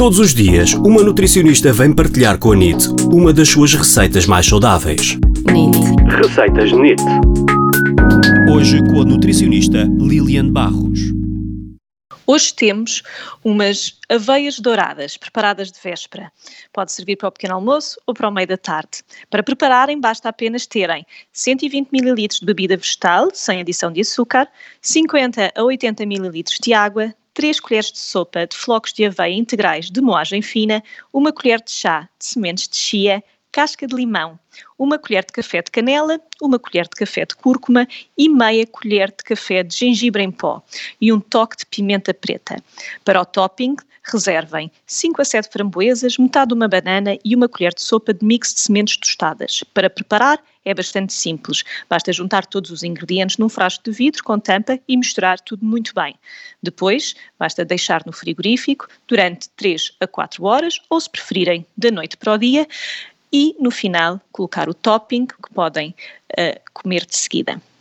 Todos os dias, uma nutricionista vem partilhar com a NIT uma das suas receitas mais saudáveis. NIT. Receitas NIT. Hoje com a nutricionista Lilian Barros. Hoje temos umas aveias douradas, preparadas de véspera. Pode servir para o pequeno almoço ou para o meio da tarde. Para prepararem, basta apenas terem 120 ml de bebida vegetal, sem adição de açúcar, 50 a 80 ml de água, 3 colheres de sopa de flocos de aveia integrais de moagem fina, uma colher de chá de sementes de chia, casca de limão, uma colher de café de canela, uma colher de café de cúrcuma e meia colher de café de gengibre em pó e um toque de pimenta preta. Para o topping, reservem 5 a 7 framboesas, metade de uma banana e uma colher de sopa de mix de sementes tostadas. Para preparar, é bastante simples. Basta juntar todos os ingredientes num frasco de vidro com tampa e misturar tudo muito bem. Depois, basta deixar no frigorífico durante 3 a 4 horas, ou se preferirem, da noite para o dia, e no final colocar o topping que podem uh, comer de seguida.